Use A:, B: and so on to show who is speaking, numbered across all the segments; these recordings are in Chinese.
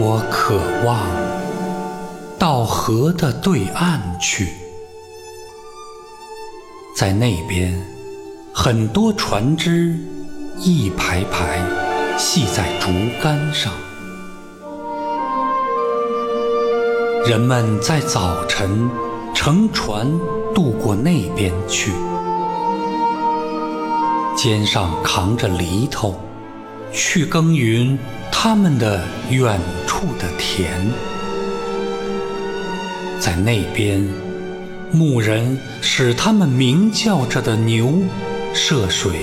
A: 我渴望到河的对岸去，在那边，很多船只一排排系在竹竿上，人们在早晨乘船渡过那边去，肩上扛着犁头，去耕耘。他们的远处的田，在那边，牧人使他们鸣叫着的牛涉水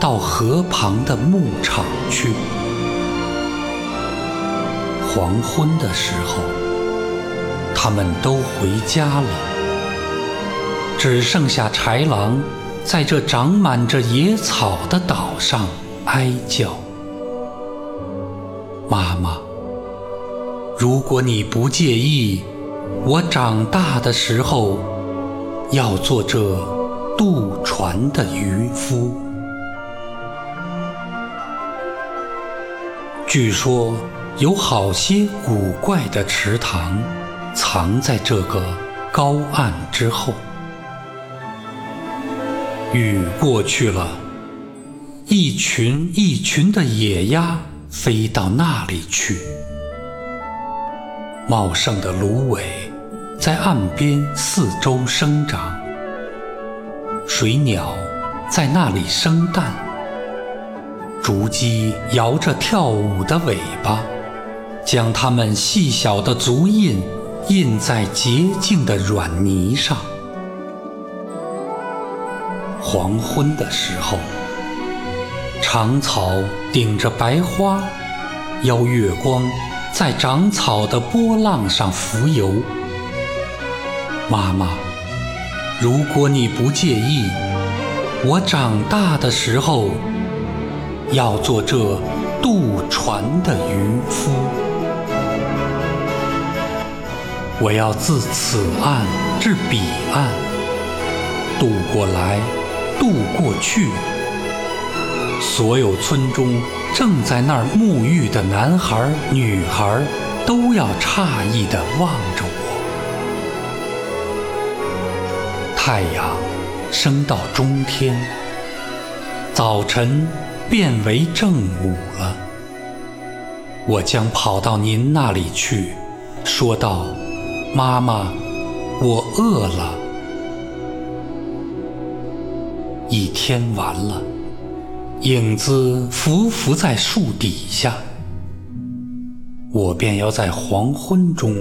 A: 到河旁的牧场去。黄昏的时候，他们都回家了，只剩下豺狼在这长满着野草的岛上哀叫。妈妈，如果你不介意，我长大的时候要做这渡船的渔夫。据说有好些古怪的池塘藏在这个高岸之后。雨过去了，一群一群的野鸭。飞到那里去。茂盛的芦苇在岸边四周生长，水鸟在那里生蛋，竹鸡摇着跳舞的尾巴，将它们细小的足印印在洁净的软泥上。黄昏的时候。长草顶着白花，邀月光在长草的波浪上浮游。妈妈，如果你不介意，我长大的时候要做这渡船的渔夫。我要自此岸至彼岸，渡过来，渡过去。所有村中正在那儿沐浴的男孩、女孩，都要诧异地望着我。太阳升到中天，早晨变为正午了。我将跑到您那里去，说道：“妈妈，我饿了。”一天完了。影子浮浮在树底下，我便要在黄昏中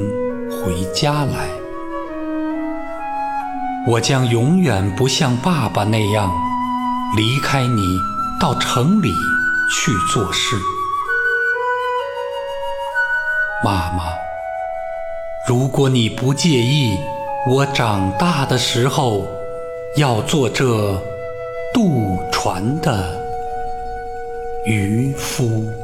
A: 回家来。我将永远不像爸爸那样离开你，到城里去做事。妈妈，如果你不介意，我长大的时候要做这渡船的。渔夫。